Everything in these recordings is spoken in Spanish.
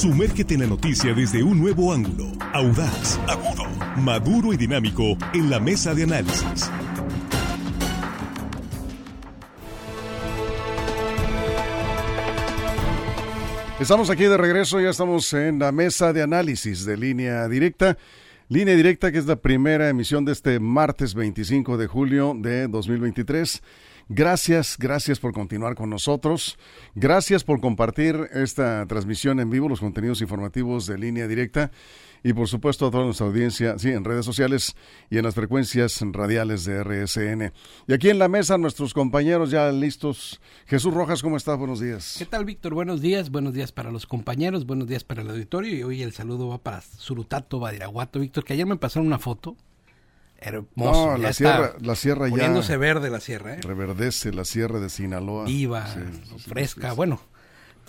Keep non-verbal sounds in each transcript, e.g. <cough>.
Sumérgete en la noticia desde un nuevo ángulo, audaz, agudo, maduro y dinámico en la mesa de análisis. Estamos aquí de regreso, ya estamos en la mesa de análisis de línea directa. Línea directa que es la primera emisión de este martes 25 de julio de 2023. Gracias, gracias por continuar con nosotros. Gracias por compartir esta transmisión en vivo, los contenidos informativos de línea directa y por supuesto a toda nuestra audiencia, sí, en redes sociales y en las frecuencias radiales de RSN. Y aquí en la mesa nuestros compañeros ya listos. Jesús Rojas, ¿cómo estás? Buenos días. ¿Qué tal, Víctor? Buenos días, buenos días para los compañeros, buenos días para el auditorio y hoy el saludo va para Surutato Badiraguato, Víctor, que ayer me pasaron una foto. Hermoso. No, la sierra, la sierra ya. Poniéndose verde la sierra, ¿eh? Reverdece la sierra de Sinaloa. Viva, fresca. bueno,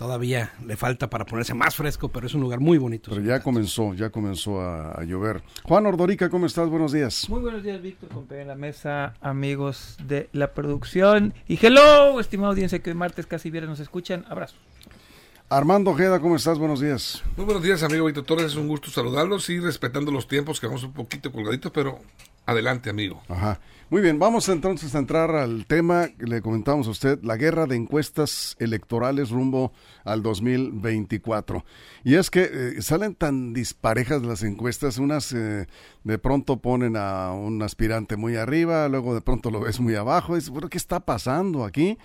Todavía le falta para ponerse más fresco, pero es un lugar muy bonito. Pero ya comenzó, ya comenzó a, llover. Juan Ordorica, ¿cómo estás? Buenos días. Muy buenos días, Víctor, compañero en la mesa, amigos de la producción. Y hello, estimado audiencia que hoy martes casi viernes nos escuchan. Abrazo. Armando Ojeda, ¿cómo estás? Buenos días. Muy buenos días, amigo Víctor Torres. Es un gusto saludarlos y respetando los tiempos, que vamos un poquito colgaditos, pero adelante, amigo. Ajá. Muy bien, vamos entonces a entrar al tema que le comentamos a usted, la guerra de encuestas electorales rumbo al 2024. Y es que eh, salen tan disparejas las encuestas, unas eh, de pronto ponen a un aspirante muy arriba, luego de pronto lo ves muy abajo, es, ¿qué está pasando aquí?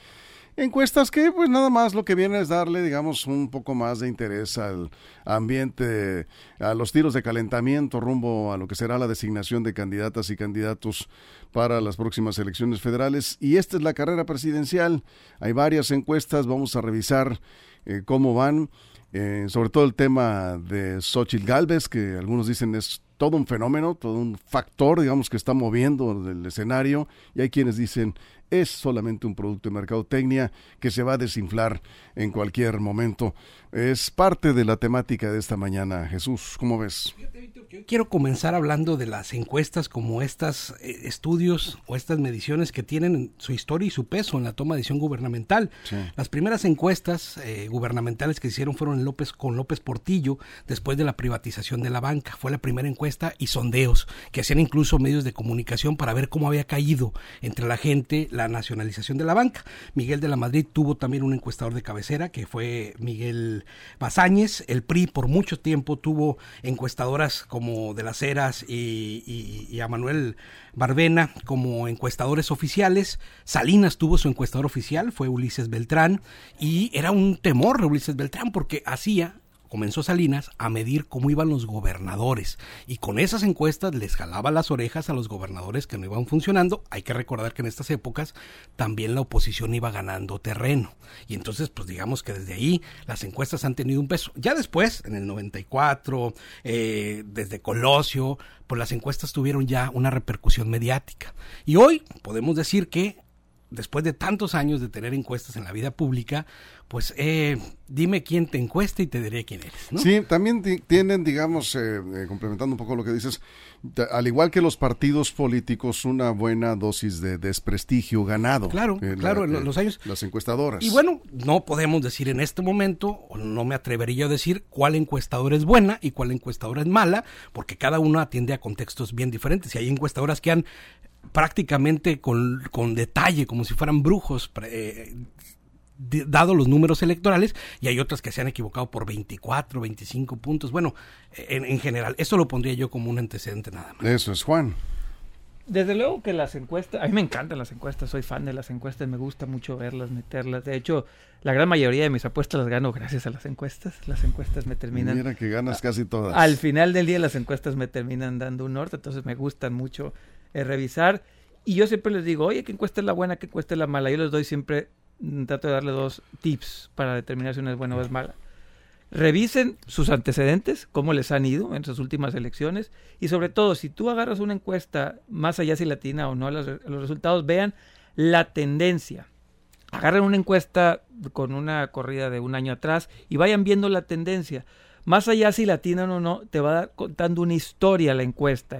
Encuestas que pues nada más lo que viene es darle, digamos, un poco más de interés al ambiente, a los tiros de calentamiento rumbo a lo que será la designación de candidatas y candidatos para las próximas elecciones federales. Y esta es la carrera presidencial. Hay varias encuestas, vamos a revisar eh, cómo van. Eh, sobre todo el tema de Xochitl Galvez, que algunos dicen es todo un fenómeno, todo un factor, digamos, que está moviendo el escenario, y hay quienes dicen es solamente un producto de mercadotecnia que se va a desinflar en cualquier momento. Es parte de la temática de esta mañana. Jesús, ¿cómo ves? quiero comenzar hablando de las encuestas como estos eh, estudios o estas mediciones que tienen su historia y su peso en la toma de decisión gubernamental. Las primeras encuestas eh, gubernamentales que se hicieron fueron en López, con López Portillo después de la privatización de la banca. Fue la primera encuesta y sondeos que hacían incluso medios de comunicación para ver cómo había caído entre la gente la nacionalización de la banca. Miguel de la Madrid tuvo también un encuestador de cabecera que fue Miguel Bazáñez. El PRI por mucho tiempo tuvo encuestadoras como de las Heras y, a Manuel Barbena como encuestadores oficiales. Salinas tuvo su encuestador oficial, fue Ulises Beltrán, y era un temor Ulises Beltrán porque hacía comenzó Salinas a medir cómo iban los gobernadores y con esas encuestas les jalaba las orejas a los gobernadores que no iban funcionando. Hay que recordar que en estas épocas también la oposición iba ganando terreno y entonces pues digamos que desde ahí las encuestas han tenido un peso. Ya después, en el 94, eh, desde Colosio, pues las encuestas tuvieron ya una repercusión mediática. Y hoy podemos decir que después de tantos años de tener encuestas en la vida pública, pues eh, dime quién te encuesta y te diré quién eres. Sí, también tienen, digamos, eh, eh, complementando un poco lo que dices, al igual que los partidos políticos, una buena dosis de desprestigio ganado. Claro, claro, en los años. Las encuestadoras. Y bueno, no podemos decir en este momento, o no me atrevería a decir cuál encuestadora es buena y cuál encuestadora es mala, porque cada uno atiende a contextos bien diferentes. Y hay encuestadoras que han prácticamente con, con detalle, como si fueran brujos, eh, dado los números electorales, y hay otras que se han equivocado por 24, 25 puntos. Bueno, en, en general, eso lo pondría yo como un antecedente nada más. Eso es Juan. Desde luego que las encuestas, a mí me encantan las encuestas, soy fan de las encuestas, me gusta mucho verlas, meterlas. De hecho, la gran mayoría de mis apuestas las gano gracias a las encuestas. Las encuestas me terminan. Mira que ganas casi todas. Al final del día, las encuestas me terminan dando un norte, entonces me gustan mucho eh, revisar. Y yo siempre les digo, oye, ¿qué encuesta es la buena, qué encuesta es la mala? Yo les doy siempre, mm, trato de darle dos tips para determinar si una es buena o es mala. Revisen sus antecedentes, cómo les han ido en sus últimas elecciones. Y sobre todo, si tú agarras una encuesta, más allá si latina o no, los, resultados, vean la tendencia. Agarren una encuesta con una corrida de un año atrás y vayan viendo la tendencia. Más allá si latina o no, te va contando una historia la encuesta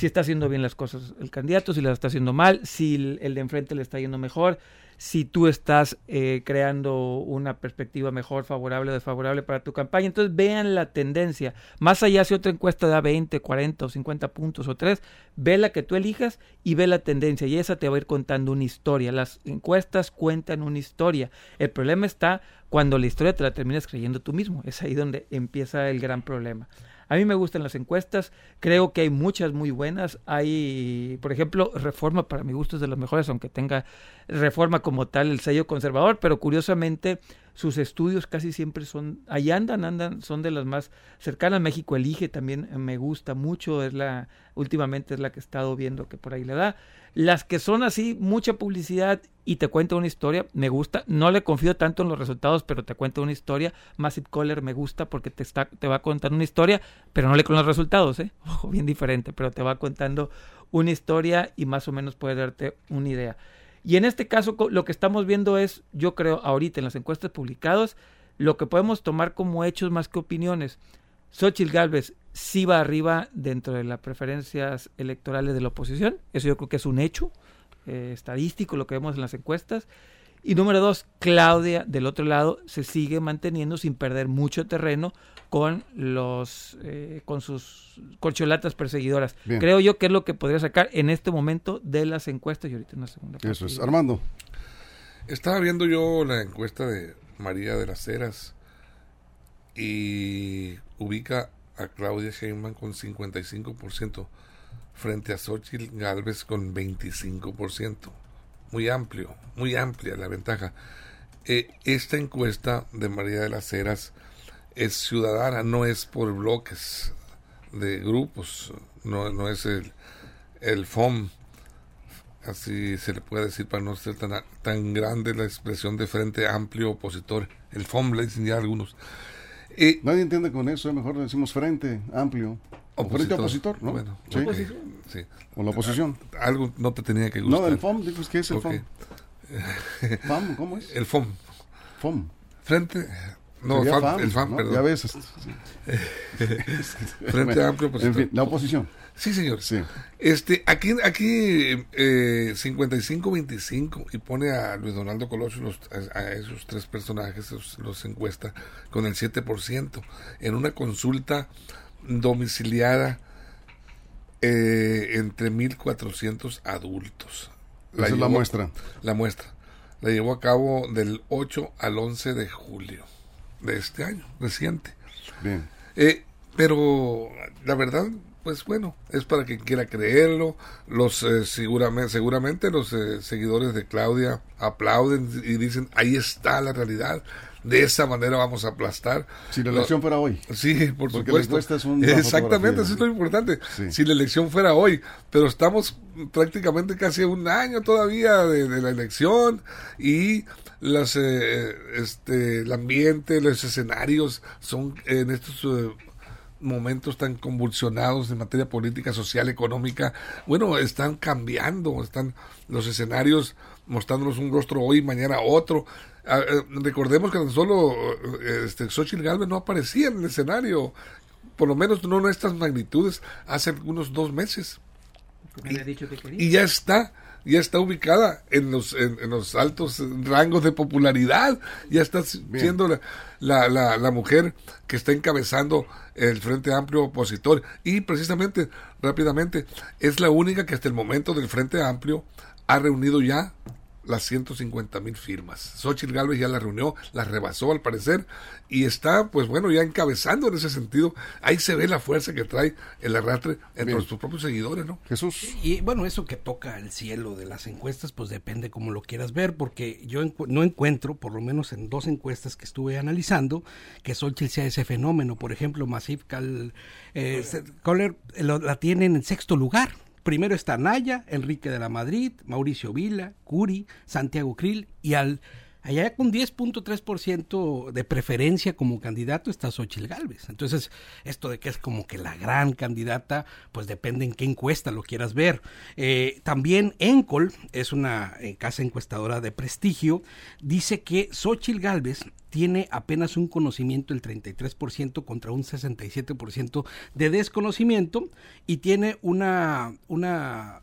si está haciendo bien las cosas el candidato, si las está haciendo mal, si el, de enfrente le está yendo mejor, si tú estás eh, creando una perspectiva mejor, favorable o desfavorable para tu campaña. Entonces vean la tendencia. Más allá si otra encuesta da 20, 40 o 50 puntos o 3, ve la que tú elijas y ve la tendencia y esa te va a ir contando una historia. Las encuestas cuentan una historia. El problema está cuando la historia te la terminas creyendo tú mismo. Es ahí donde empieza el gran problema. A mí me gustan las encuestas, creo que hay muchas muy buenas. Hay, por ejemplo, Reforma para mi gusto es de las mejores, aunque tenga Reforma como tal el sello conservador, pero curiosamente sus estudios casi siempre son, ahí andan, andan, son de las más cercanas. México Elige también me gusta mucho, es la, últimamente es la que he estado viendo que por ahí le da. Las que son así, mucha publicidad y te cuenta una historia, me gusta. No le confío tanto en los resultados, pero te cuenta una historia. Massive Caller me gusta porque te, está, te va a contar una historia, pero no le con los resultados, ¿eh? <laughs> Ojo, bien diferente, pero te va contando una historia y más o menos puede darte una idea. Y en este caso lo que estamos viendo es, yo creo, ahorita en las encuestas publicadas, lo que podemos tomar como hechos más que opiniones. Xochitl Galvez sí va arriba dentro de las preferencias electorales de la oposición. Eso yo creo que es un hecho eh, estadístico, lo que vemos en las encuestas. Y número dos, Claudia, del otro lado, se sigue manteniendo sin perder mucho terreno con los eh, con sus corcholatas perseguidoras. Creo yo que es lo que podría sacar en este momento de las encuestas y ahorita en la segunda parte. Eso es. Armando. Estaba viendo yo la encuesta de María de las Heras y ubica a Claudia Sheinbaum con 55% frente a Xochitl Galvez con 25% muy amplio, muy amplia la ventaja. Eh, esta encuesta de María de las Heras es ciudadana, no es por bloques de grupos, no, no es el, el FOM, así se le puede decir para no ser tan, tan grande la expresión de frente amplio opositor, el FOM le dicen ya algunos. Eh, Nadie entiende con eso, mejor decimos frente amplio. O frente opositor, ¿no? Bueno, sí. O la oposición. Algo no te tenía que gustar. No, el FOM, dices, ¿qué es el FOM? <laughs> ¿FAM? ¿Cómo es? El FOM. FOM. Frente. No, FAM, el FAM, perdón. Ya ves. <laughs> Frente amplio opositor. En fin, la oposición. Sí, señor. Sí. Este, aquí, aquí eh, 55-25 y pone a Luis Donaldo Colosio los, a, esos tres personajes, los, los encuesta con el 7% en una consulta domiciliada eh, entre 1.400 adultos. La Esa es la muestra. La muestra. La llevó a cabo del 8 al 11 de julio de este año, reciente. Bien. Eh, pero la verdad, pues bueno, es para quien quiera creerlo. Los eh, seguramente, seguramente los seguidores de Claudia aplauden y dicen ahí está la realidad de esa manera vamos a aplastar. Si la elección fuera hoy. Sí, por Porque supuesto. es un Exactamente, eso es lo importante. Si la elección fuera hoy, pero estamos prácticamente casi un año todavía de, la elección y las, eh, este, el ambiente, los escenarios son en estos eh, momentos tan convulsionados en materia política, social, económica, bueno, están cambiando, están los escenarios mostrándonos un rostro hoy, mañana otro. Ah, eh, recordemos que tan solo eh, este, Xochitl Galvez no aparecía en el escenario, por lo menos no en estas magnitudes, hace algunos dos meses. Y, ya está, ya está ubicada en los, en, los altos rangos de popularidad, ya está siendo la, la, la, mujer que está encabezando el Frente Amplio opositor. Y precisamente, rápidamente, es la única que hasta el momento del Frente Amplio ha reunido ya las 150 mil firmas. Xochitl Galvez ya la reunió, la rebasó al parecer y está, pues bueno, ya encabezando en ese sentido. Ahí se ve la fuerza que trae el arrastre entre sus propios seguidores, ¿no? Jesús. Y bueno, eso que toca el cielo de las encuestas, pues depende como lo quieras ver, porque yo no encuentro, por lo menos en dos encuestas que estuve analizando, que Xochitl sea ese fenómeno. Por ejemplo, Masif Cal, eh, la tienen en sexto lugar Primero está Naya, Enrique de la Madrid, Mauricio Vila, Curi, Santiago Krill y al allá con 10.3% de preferencia como candidato está Xochil Gálvez. Entonces, esto de que es como que la gran candidata, pues depende en qué encuesta lo quieras ver. Eh, también Encol, es una eh, casa encuestadora de prestigio, dice que Xochil Gálvez tiene apenas un conocimiento del 33% contra un 67% de desconocimiento y tiene una, una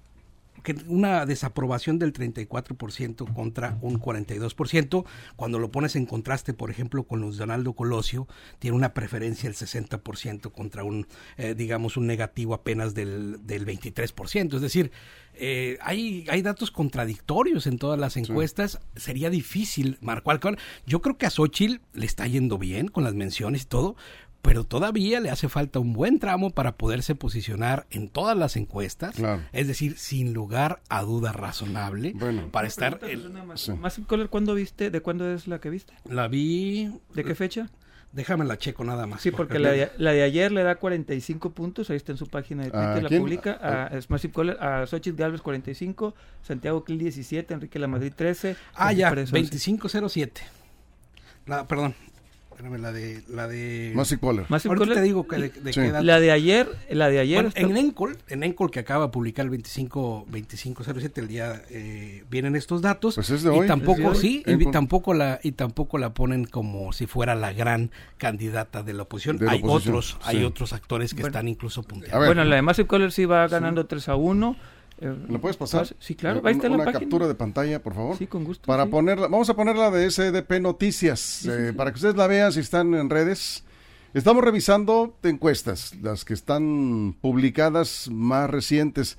que una desaprobación del 34% contra un 42%. Cuando lo pones en contraste, por ejemplo, con Luis Donaldo Colosio, tiene una preferencia del 60% contra un, eh, digamos, un negativo apenas del, del 23%. Es decir, eh, hay, hay datos contradictorios en todas las encuestas. Sería difícil marcar. Yo creo que a Xochitl le está yendo bien con las menciones y todo, pero todavía le hace falta un buen tramo para poderse posicionar en todas las encuestas, es decir, sin lugar a duda razonable, para estar... Más, sí. ¿cuándo viste? ¿De cuándo es la que viste? La vi... ¿De qué fecha? Déjame la checo nada más. Sí, porque la de, la de, ayer le da 45 puntos, ahí está en su página de Twitter, la publica, a, a, Color, a Xochitl Galvez 45, Santiago Clil 17, Enrique La Madrid 13. Ah, ya, 2507. La, perdón, Espérame, la de la de Massive Caller. Ahorita te digo que de, de sí. La de ayer, la de ayer bueno, en Encol, en Encol que acaba de publicar el 25 2507 el día eh, vienen estos datos pues es de hoy. y tampoco sí, y tampoco la y tampoco la ponen como si fuera la gran candidata de la oposición. De la hay oposición, otros, sí. hay otros actores que bueno, están incluso punteando. Bueno, la de Massive Caller sí va ganando sí. 3 a 1. ¿Lo puedes pasar? Sí, claro. Ahí está una la captura de pantalla, por favor. Sí, con gusto. Para sí. ponerla, vamos a ponerla de SDP Noticias, sí, eh, para que ustedes la vean si están en redes. Estamos revisando encuestas, las que están publicadas más recientes.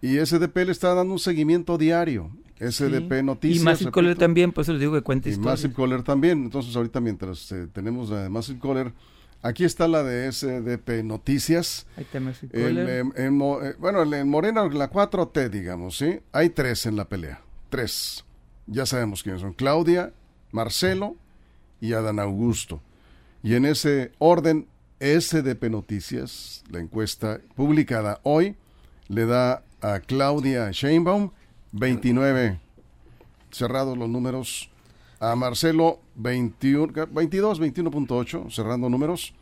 Y SDP le está dando un seguimiento diario. SDP Noticias. Y Massive Caller también, pues les digo que cuenta Y Massive Caller también. Entonces, ahorita mientras eh, tenemos la de Massive Caller, Aquí está la de SDP Noticias. Ahí está el, en, en, bueno, en Morena, la 4T, digamos, ¿sí? Hay tres en la pelea. Tres. Ya sabemos quiénes son. Claudia, Marcelo y Adán Augusto. Y en ese orden, SDP Noticias, la encuesta publicada hoy, le da a Claudia Sheinbaum 29 cerrados los números a Marcelo 21, 22, 21.8, cerrando números,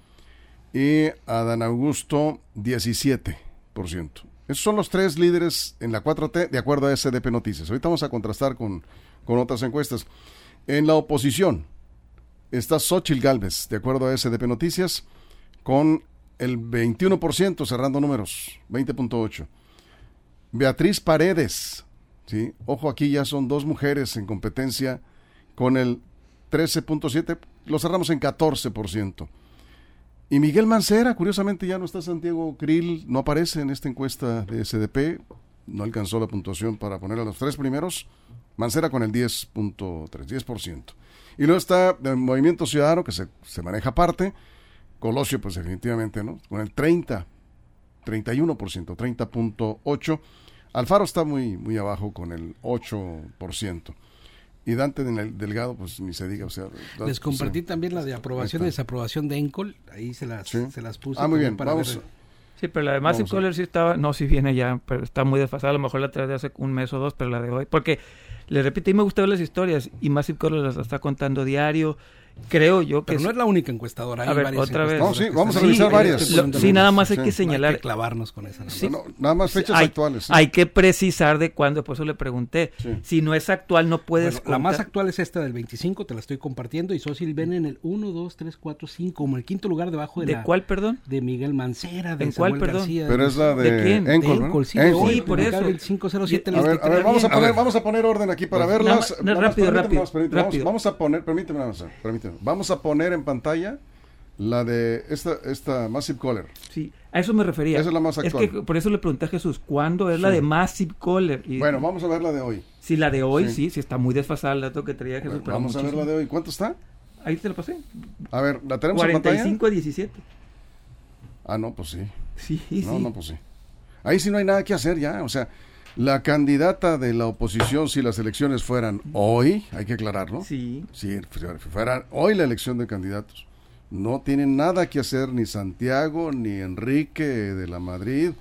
y a Dan Augusto 17%. Esos son los tres líderes en la 4T de acuerdo a SDP Noticias. Ahorita vamos a contrastar con, con otras encuestas. En la oposición está Xochil Gálvez, de acuerdo a SDP Noticias, con el 21%, cerrando números, 20.8. Beatriz Paredes, ¿sí? ojo aquí ya son dos mujeres en competencia con el 13.7, lo cerramos en 14%. Y Miguel Mancera, curiosamente ya no está Santiago Krill, no aparece en esta encuesta de SDP, no alcanzó la puntuación para poner a los tres primeros. Mancera con el 10.3, 10%. Y luego está el Movimiento Ciudadano, que se, se maneja aparte. Colosio, pues definitivamente, ¿no? Con el 30, 31%, 30.8%. Alfaro está muy, muy abajo con el 8%. Y Dante Delgado, pues ni se diga, o sea... Les compartí también la de aprobación y desaprobación de Encol, ahí se las, ¿Sí? se las puse. Ah, muy bien, para vamos. Ver. Sí, pero la de Massive Caller sí estaba, no, sí viene ya, pero está muy desfasada, a lo mejor la trae de hace un mes o dos, pero la de hoy, porque, le repito, a mí me gustan las historias, y Massive Caller las está contando diario, creo yo que pero no es la única encuestadora hay a ver, varias otra vez no, sí, vamos a revisar sí, varias lo, sí nada más hay que señalar no hay que clavarnos con esa sí, no, nada más fechas hay, actuales hay que precisar de cuándo por eso le pregunté si no es actual no puedes bueno, la más actual es esta del 25 te la estoy compartiendo y Sosil ven en el 1 2 3 4 5 como el quinto lugar debajo de, ¿De la, cuál perdón de Miguel Mancera de ¿En cuál Samuel perdón García, pero es la de, ¿De quién? Encol, de Encol, sí, Encol. sí por eso el 507 a ver, a ver vamos a poner vamos a poner orden aquí para Pues, verlas nada, rápido rápido vamos, vamos a poner permíteme permíteme vamos a poner en pantalla la de esta, esta Massive Caller. Sí, a eso me refería. Esa es la más actual. Es que por eso le pregunté a Jesús, ¿cuándo es sí. la de Massive Caller? Y, bueno, vamos a ver la de hoy. Sí, la de hoy, sí, sí, sí está muy desfasada el dato que traía Jesús. Bueno, vamos muchísimo. a ver la de hoy. ¿Cuánto está? Ahí te lo pasé. A ver, ¿la tenemos 45 en pantalla? a 17. Ah, no, pues sí. Sí, no, sí. No, pues sí. Ahí sí no hay nada que hacer ya, o sea, la candidata de la oposición, si las elecciones fueran hoy, hay que aclararlo. Sí. Si fuera hoy la elección de candidatos, no tienen nada que hacer ni Santiago, ni Enrique de la Madrid,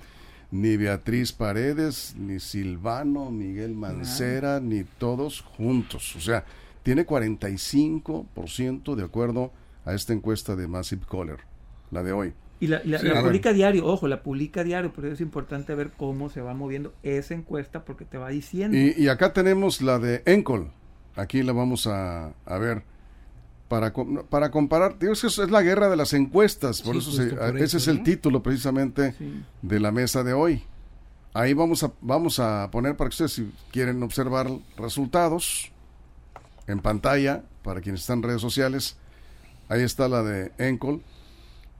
ni Beatriz Paredes, ni Silvano, Miguel Mancera, ni todos juntos. O sea, tiene 45% de acuerdo a esta encuesta de Massive Caller, la de hoy. Y la, la, Sí, la a publica diario, ojo, la publica diario, pero es importante ver cómo se va moviendo esa encuesta porque te va diciendo. Y, y acá tenemos la de Encol. Aquí la vamos a, a ver. Para, para comparar, digo, es eso la guerra de las encuestas, por Sí, eso se- por ese eso, es el título precisamente Sí. de la mesa de hoy. Ahí vamos a, vamos a poner para que ustedes, si quieren observar resultados en pantalla, para quienes están en redes sociales, ahí está la de Encol,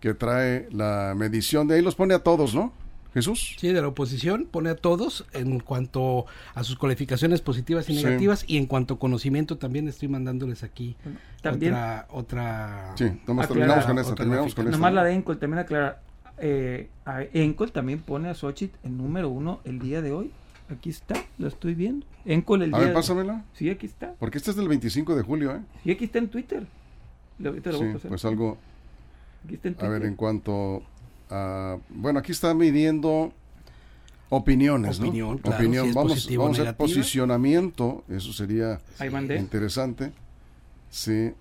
que trae la medición de ahí, los pone a todos, ¿no? Jesús. Sí, de la oposición pone a todos en cuanto a sus cualificaciones positivas y negativas y en cuanto a conocimiento también estoy mandándoles aquí ¿También? otra otra Sí, nomás Aclara- terminamos con esta, terminamos con esta. Nomás la de Encol también aclara. Eh, Encol también pone a Xochitl en número uno el día de hoy. Aquí está, lo estoy viendo. Encol el A día ver, de- pásamela, Sí, aquí está. porque este es del 25 de julio, ¿eh? Sí, aquí está en Twitter. Lo- ahorita lo voy a Sí, pasar. pues algo, Aquí está en a ver, en cuanto a... Bueno, aquí está midiendo opiniones, ¿no? Opinión, claro, Opinión. si es vamos a hacer posicionamiento, eso sería Ahí interesante. Sí.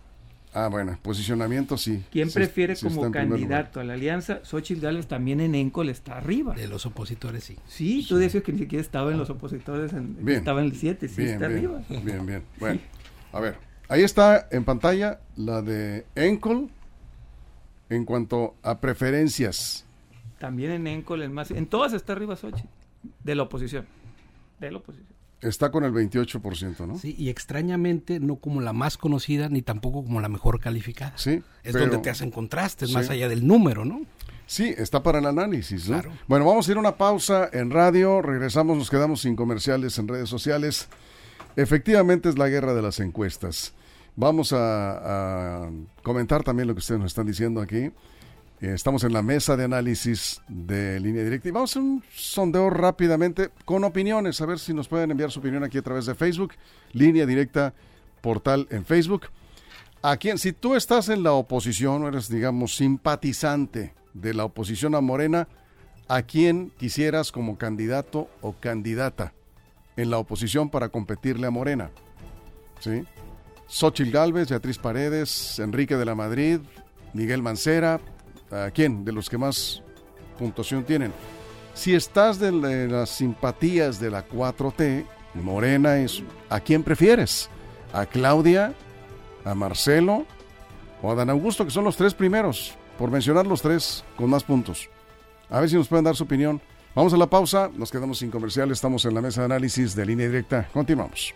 Ah, bueno, posicionamiento sí. ¿Quién Sí, prefiere sí como candidato a la alianza? Xochitl Gálvez también en Encol está arriba. de los opositores, sí. Sí, tú decías que ni siquiera estaba en los opositores, en, Bien. estaba en el 7, sí Bien, está bien, arriba. bien, bien. <laughs> Bueno, a ver, ahí está en pantalla la de Encol en cuanto a preferencias. También en Encol, en más, en todas está arriba Xochitl, de la oposición. De la oposición. Está con el 28%, ¿no? Sí, y extrañamente no como la más conocida ni tampoco como la mejor calificada. Sí, Es pero- donde te hacen contrastes, Sí. más allá del número, ¿no? Sí, está para el análisis, ¿no? Claro. Bueno, vamos a ir a una pausa en radio, regresamos, nos quedamos sin comerciales en redes sociales. Efectivamente es la guerra de las encuestas. Vamos a, comentar también lo que ustedes nos están diciendo aquí. Eh, Estamos en la mesa de análisis de línea directa y vamos a hacer un sondeo rápidamente con opiniones, a ver si nos pueden enviar su opinión aquí a través de Facebook, línea directa, portal en Facebook. A quien, si tú estás en la oposición o eres, digamos, simpatizante de la oposición a Morena, ¿a quién quisieras como candidato o candidata en la oposición para competirle a Morena? ¿Sí? Xochitl Gálvez, Beatriz Paredes, Enrique de la Madrid, Miguel Mancera, ¿a quién? De los que más puntuación tienen. Si estás de las simpatías de la 4T, Morena es, ¿a quién prefieres? ¿A Claudia? ¿A Marcelo? ¿O a Dan Augusto, que son los tres primeros? Por mencionar los tres con más puntos. A ver si nos pueden dar su opinión. Vamos a la pausa, nos quedamos sin comercial, estamos en la mesa de análisis de línea directa. Continuamos.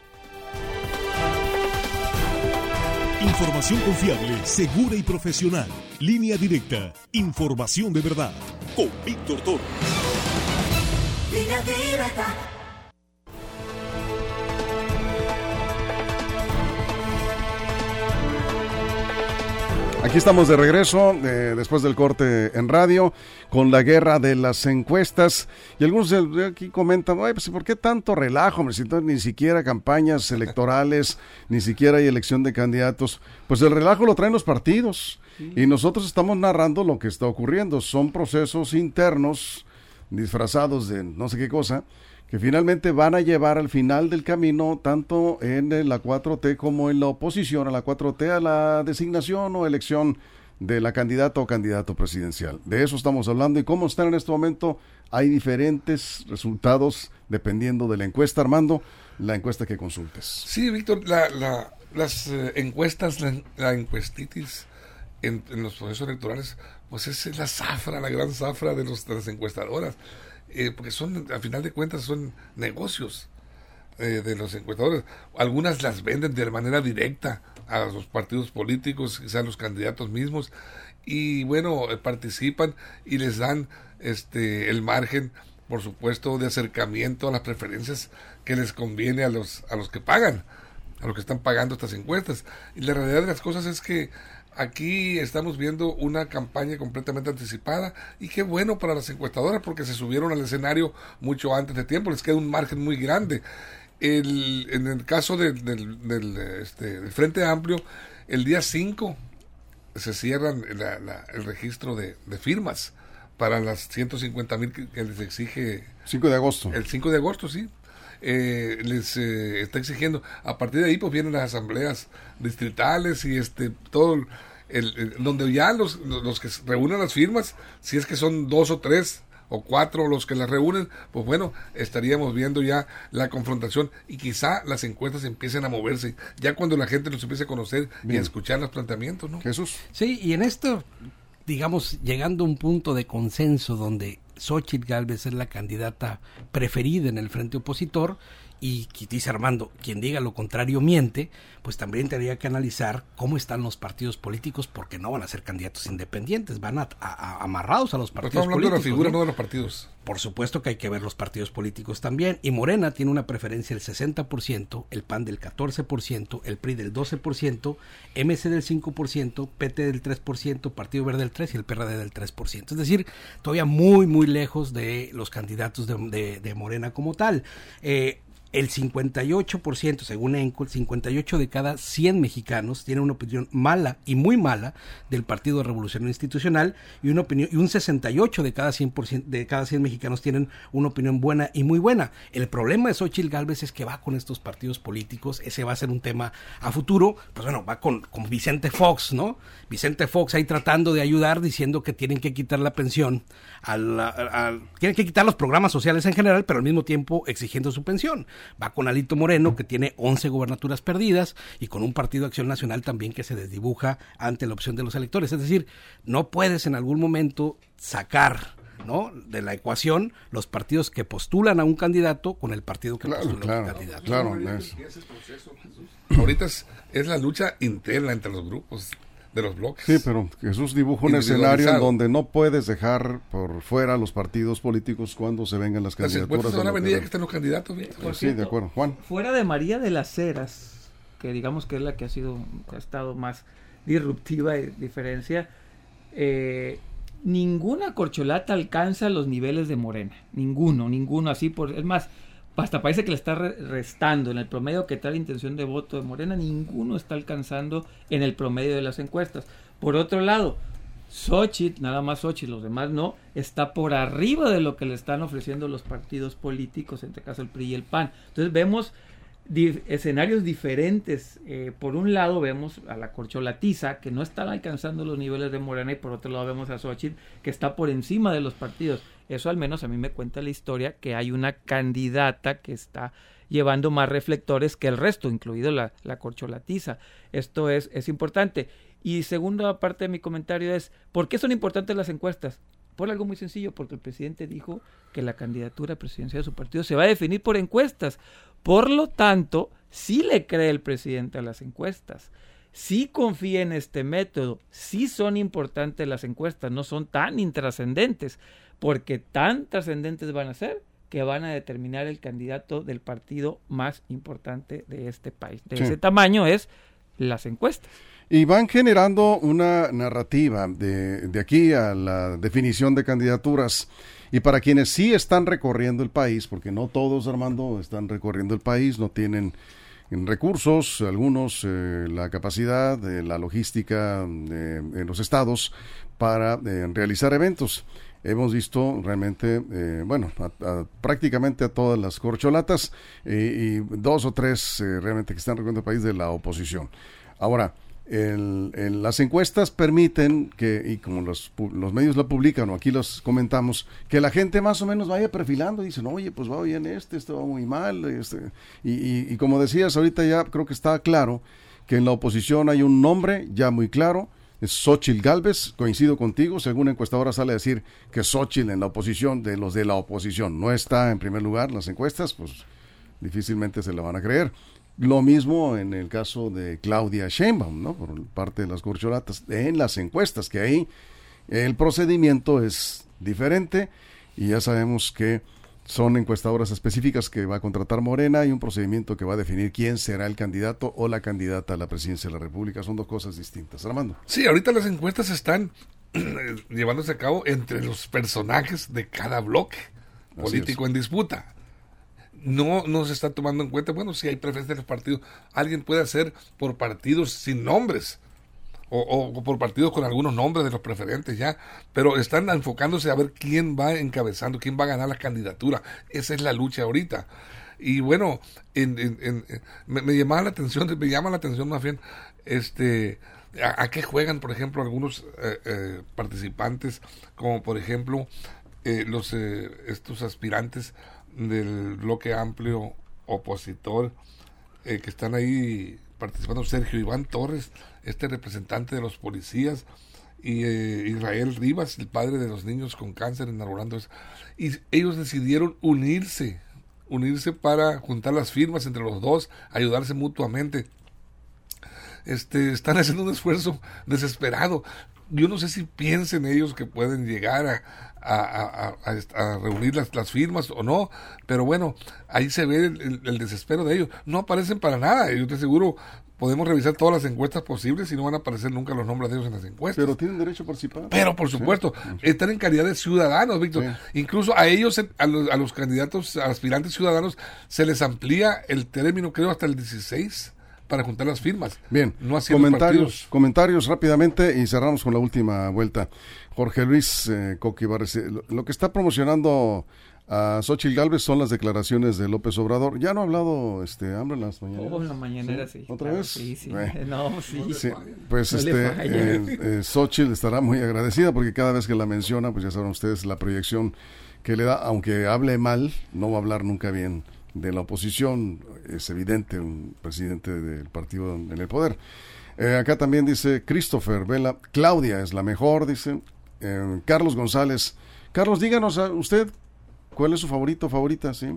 Información confiable, segura y profesional. Línea directa. Información de verdad. Con Víctor Toro. Aquí estamos de regreso, eh, después del corte en radio, con la guerra de las encuestas. Y algunos de- aquí comentan, Ay, pues ¿por qué tanto relajo? hombre? Si no- ni siquiera campañas electorales, ni siquiera hay elección de candidatos. Pues el relajo lo traen los partidos. Y nosotros estamos narrando lo que está ocurriendo. Son procesos internos disfrazados de no sé qué cosa, que finalmente van a llevar al final del camino, tanto en eh, la 4T como en la oposición a la 4T, a la designación o elección de la candidata o candidato presidencial. De eso estamos hablando y cómo están en este momento. Hay diferentes resultados dependiendo de la encuesta, Armando, la encuesta que consultes. Sí, Víctor, la, la- las eh, encuestas, la, encuestitis en, en los procesos electorales, pues es la zafra, la gran zafra de, los, de las encuestadoras, eh, porque son, a final de cuentas, son negocios eh, de los encuestadores. Algunas las venden de manera directa a los partidos políticos, quizás a los candidatos mismos, y bueno, eh, participan y les dan este el margen, por supuesto, de acercamiento a las preferencias que les conviene a los, a los que pagan, a los que están pagando estas encuestas. Y la realidad de las cosas es que aquí estamos viendo una campaña completamente anticipada y qué bueno para las encuestadoras porque se subieron al escenario mucho antes de tiempo, les queda un margen muy grande. El, en el caso de- del, del, este, del Frente Amplio, el día 5 se cierran la- la- el registro de, de firmas para las 150 mil que, que les exige 5 de agosto. el 5 de agosto, sí. Eh, les eh, está exigiendo. A partir de ahí, pues vienen las asambleas distritales y este todo el, el- donde ya los, los que reúnen las firmas, si es que son dos o tres o cuatro los que las reúnen, pues bueno, estaríamos viendo ya la confrontación y quizá las encuestas empiecen a moverse, ya cuando la gente los empiece a conocer y a escuchar los planteamientos, ¿no? Jesús. Sí, y en esto, digamos, llegando a un punto de consenso donde Xochitl Galvez es la candidata preferida en el frente opositor y dice Armando, quien diga lo contrario miente, pues también tendría que analizar cómo están los partidos políticos porque no van a ser candidatos independientes, van a, a- a- amarrados a los Pero partidos estamos hablando de la políticos. figura, ¿no? no de los partidos. Por supuesto que hay que ver los partidos políticos también. Y Morena tiene una preferencia del 60%, el PAN del 14%, el PRI del 12%, MC del 5%, PT del 3%, Partido Verde del 3% y el PRD del 3%. Es decir, todavía muy, muy lejos de los candidatos de, de- de Morena como tal. Eh, el 58%, según ENCO, el 58 de cada 100 mexicanos tienen una opinión mala y muy mala del Partido Revolucionario Institucional y una opinión y un 68 de cada 100% de cada 100 mexicanos tienen una opinión buena y muy buena. El problema de Xochitl Gálvez es que va con estos partidos políticos, ese va a ser un tema a futuro, pues bueno, va con, con Vicente Fox, ¿no? Vicente Fox ahí tratando de ayudar diciendo que tienen que quitar la pensión al- tienen que quitar los programas sociales en general, pero al mismo tiempo exigiendo su pensión. Va con Alito Moreno, que tiene 11 gobernaturas perdidas, y con un Partido de Acción Nacional también que se desdibuja ante la opción de los electores. Es decir, no puedes en algún momento sacar ¿no? de la ecuación los partidos que postulan a un candidato con el partido que Claro, postula a un claro, candidato. claro. es- Ahorita es, es la lucha interna entre los grupos de los bloques. Sí, pero Jesús dibuja un escenario en donde no puedes dejar por fuera los partidos políticos cuando se vengan las Las candidaturas. encuestas se van a a lo venir ya que- están los candidatos. Por Sí, de acuerdo. Juan. Fuera de María de las Heras, que digamos que es la que ha sido, que ha estado más disruptiva y diferencia, eh, ninguna corcholata alcanza los niveles de Morena. Ninguno, ninguno así por, es más, hasta parece que le está re- restando en el promedio que trae la intención de voto de Morena, ninguno está alcanzando en el promedio de las encuestas. Por otro lado, Xochitl, nada más Xochitl, los demás no, está por arriba de lo que le están ofreciendo los partidos políticos, en este caso el PRI y el PAN. Entonces vemos escenarios diferentes. Eh, por un lado vemos a la corcholatiza, que no están alcanzando los niveles de Morena, y por otro lado vemos a Xochitl, que está por encima de los partidos. Eso al menos a mí me cuenta la historia que hay una candidata que está llevando más reflectores que el resto, incluido la, la corcholatiza. Esto es, es importante. Y segunda parte de mi comentario es, ¿por qué son importantes las encuestas? Por algo muy sencillo, porque el presidente dijo que la candidatura presidencial de su partido se va a definir por encuestas. Por lo tanto, sí le cree el presidente a las encuestas. Sí confía en este método. Sí son importantes las encuestas, no son tan intrascendentes, porque tan trascendentes van a ser que van a determinar el candidato del partido más importante de este país. De Sí. ese tamaño es las encuestas. Y van generando una narrativa de, de aquí a la definición de candidaturas. Y para quienes sí están recorriendo el país, porque no todos, Armando, están recorriendo el país, no tienen en recursos, algunos eh, la capacidad, eh, la logística eh, en los estados para eh, realizar eventos. Hemos visto realmente, eh, bueno, a- a- prácticamente a todas las corcholatas y dos o tres realmente que están recorriendo el país de la oposición. Ahora, el- el- las encuestas permiten que, y como los, los medios la publican o aquí los comentamos, que la gente más o menos vaya perfilando dicen, oye, pues va bien este, este va muy mal. Este. Y, y- y como decías ahorita ya creo que está claro que en la oposición hay un nombre ya muy claro, es Xochitl Galvez, coincido contigo, según encuestadora sale a decir que Xochitl en la oposición, de los de la oposición, no está en primer lugar en las encuestas, pues difícilmente se la van a creer. Lo mismo en el caso de Claudia Sheinbaum, ¿no? Por parte de las corcholatas, en las encuestas, que ahí el procedimiento es diferente y ya sabemos que son encuestadoras específicas que va a contratar Morena y un procedimiento que va a definir quién será el candidato o la candidata a la presidencia de la República. Son dos cosas distintas. Armando. Sí, ahorita las encuestas están <clears throat> llevándose a cabo entre los personajes de cada bloque político en disputa. No, no se está tomando en cuenta, bueno, si hay preferencia de los partidos, alguien puede hacer por partidos sin nombres. O, por partidos con algunos nombres de los preferentes ya, pero están enfocándose a ver quién va encabezando, quién va a ganar la candidatura. Esa es la lucha ahorita. Y bueno, en, en- en- me, me llamaba la atención, me llama la atención más bien, este, a, a qué juegan, por ejemplo, algunos eh, eh, participantes, como por ejemplo eh, los eh, estos aspirantes del bloque amplio opositor eh, que están ahí participando, Sergio Iván Torres, este representante de los policías, y eh, Israel Rivas, el padre de los niños con cáncer, inaugurando eso. Y ellos decidieron unirse, unirse para juntar las firmas entre los dos, ayudarse mutuamente. Este, están haciendo un esfuerzo desesperado. Yo no sé si piensen ellos que pueden llegar a, a, a, a reunir las, las, firmas o no, pero bueno, ahí se ve el, el, desespero de ellos. No aparecen para nada, yo te aseguro, podemos revisar todas las encuestas posibles y no van a aparecer nunca los nombres de ellos en las encuestas. Pero tienen derecho a participar. Pero por supuesto, sí. están en calidad de ciudadanos, Víctor. Sí. Incluso a ellos, a los, a los candidatos, aspirantes ciudadanos, se les amplía el término, creo, hasta el 16 para juntar las firmas. Bien, no comentarios, comentarios rápidamente y cerramos con la última vuelta. Jorge Luis eh, Coqui Barres, lo, lo, que está promocionando a Xochitl Galvez son las declaraciones de López Obrador. Ya no ha hablado este hambre en las mañaneras. Oh, en la mañanera sí. sí. ¿Otra claro, vez? Sí, sí. Eh. <laughs> No, sí. sí. Pues no este, eh, eh, Xochitl estará muy agradecida porque cada vez que la menciona, pues ya saben ustedes la proyección que le da, aunque hable mal, no va a hablar nunca bien de la oposición, es evidente, un presidente del partido en el poder. Eh, acá también dice Christopher Vela, Claudia es la mejor, dice eh, Carlos González. Carlos, díganos a usted cuál es su favorito, favorita, ¿sí?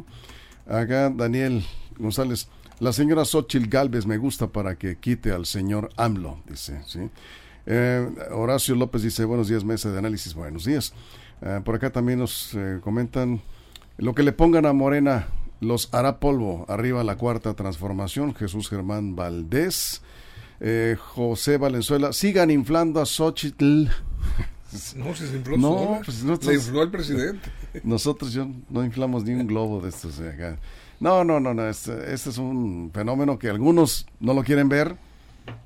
Acá Daniel González, la señora Xochitl Galvez me gusta para que quite al señor AMLO, dice, ¿sí? Eh, Horacio López dice, buenos días, mesa de análisis, buenos días. por acá también nos comentan, lo que le pongan a Morena los hará polvo. Arriba la cuarta transformación. Jesús Germán Valdés. Eh, José Valenzuela. Sigan inflando a Xochitl. <laughs> No, se infló no, pues nosotros, infló el presidente. <laughs> Nosotros yo, no inflamos ni un globo de estos de acá. No, no, no, no. Este, este es un fenómeno que algunos no lo quieren ver,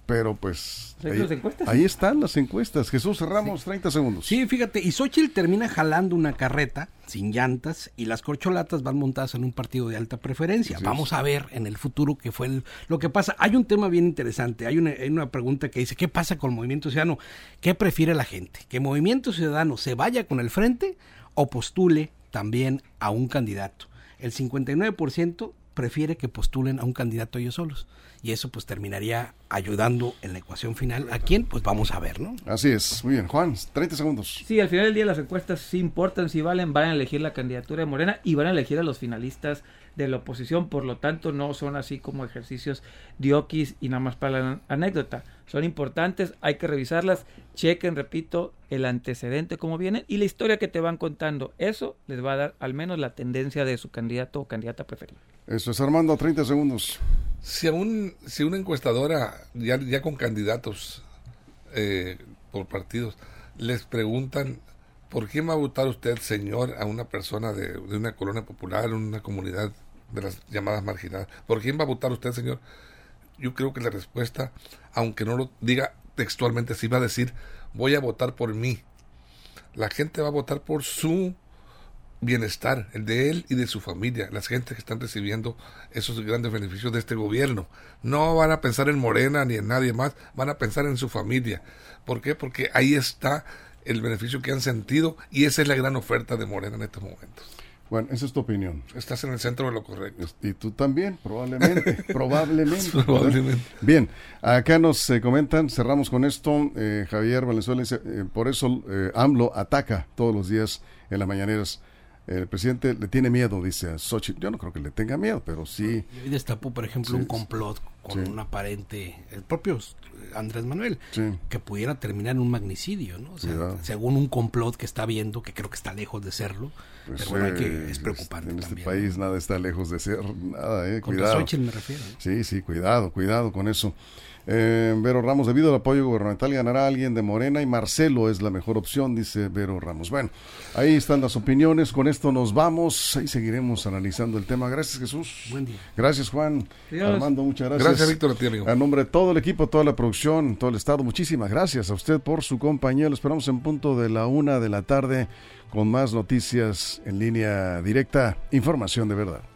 pero pues ahí, ahí, están las encuestas. Jesús, cerramos sí. 30 segundos. Sí, fíjate, y Xochitl termina jalando una carreta sin llantas y las corcholatas van montadas en un partido de alta preferencia. Sí, Vamos a ver en el futuro qué fue el, lo que pasa. Hay un tema bien interesante. Hay una, hay una pregunta que dice, ¿qué pasa con el Movimiento Ciudadano? ¿Qué prefiere la gente? ¿Que Movimiento Ciudadano se vaya con el frente o postule también a un candidato? El 59% prefiere que postulen a un candidato ellos solos. Y eso pues terminaría ayudando en la ecuación final. ¿A quién? Pues vamos a ver, ¿no? Así es. Muy bien. Juan, 30 segundos. Sí, al final del día las encuestas sí importan, sí valen, van a elegir la candidatura de Morena y van a elegir a los finalistas de la oposición. Por lo tanto, no son así como ejercicios dioquis y nada más para la anécdota. Son importantes, hay que revisarlas. Chequen, repito, el antecedente, cómo vienen y la historia que te van contando. Eso les va a dar al menos la tendencia de su candidato o candidata preferida. Eso es Armando, 30 segundos. Si, a un, si una encuestadora, ya, con candidatos eh, por partidos, les preguntan, ¿por quién va a votar usted, señor, a una persona de, de una colonia popular, una comunidad de las llamadas marginadas? ¿Por quién va a votar usted, señor? Yo creo que la respuesta, aunque no lo diga textualmente, sí va a decir, voy a votar por mí. La gente va a votar por su bienestar, el de él y de su familia, las gentes que están recibiendo esos grandes beneficios de este gobierno. No van a pensar en Morena ni en nadie más, van a pensar en su familia. ¿Por qué? Porque ahí está el beneficio que han sentido y esa es la gran oferta de Morena en estos momentos. Bueno, esa es tu opinión. Estás en el centro de lo correcto. Y tú también, probablemente. <laughs> probablemente. probablemente. Bien, acá nos eh, comentan, cerramos con esto. Eh, Javier Valenzuela dice, eh, por eso AMLO ataca todos los días en las mañaneras el presidente le tiene miedo, dice a Xochitl. Yo no creo que le tenga miedo, pero sí. Y destapó, por ejemplo, sí, un complot con sí. un aparente, el propio Andrés Manuel, sí. que pudiera terminar en un magnicidio, ¿no? O sea, según un complot que está viendo, que creo que está lejos de serlo, pues pero bueno, hay que, es preocupante. En este también, país ¿no? nada está lejos de ser, nada, eh. Contra Cuidado. Xochitl me refiero. ¿no? Sí, sí, cuidado, cuidado con eso. Eh, Vero Ramos, debido al apoyo gubernamental ganará alguien de Morena y Marcelo es la mejor opción, dice Vero Ramos. Bueno, ahí están las opiniones, con esto nos vamos, ahí seguiremos analizando el tema. Gracias Jesús. Buen día. Gracias Juan. Dios. Armando, muchas gracias. Gracias Víctor, a ti amigo. A nombre de todo el equipo, toda la producción, todo el estado, muchísimas gracias a usted por su compañía. Lo esperamos en punto de la una de la tarde con más noticias en línea directa, información de verdad.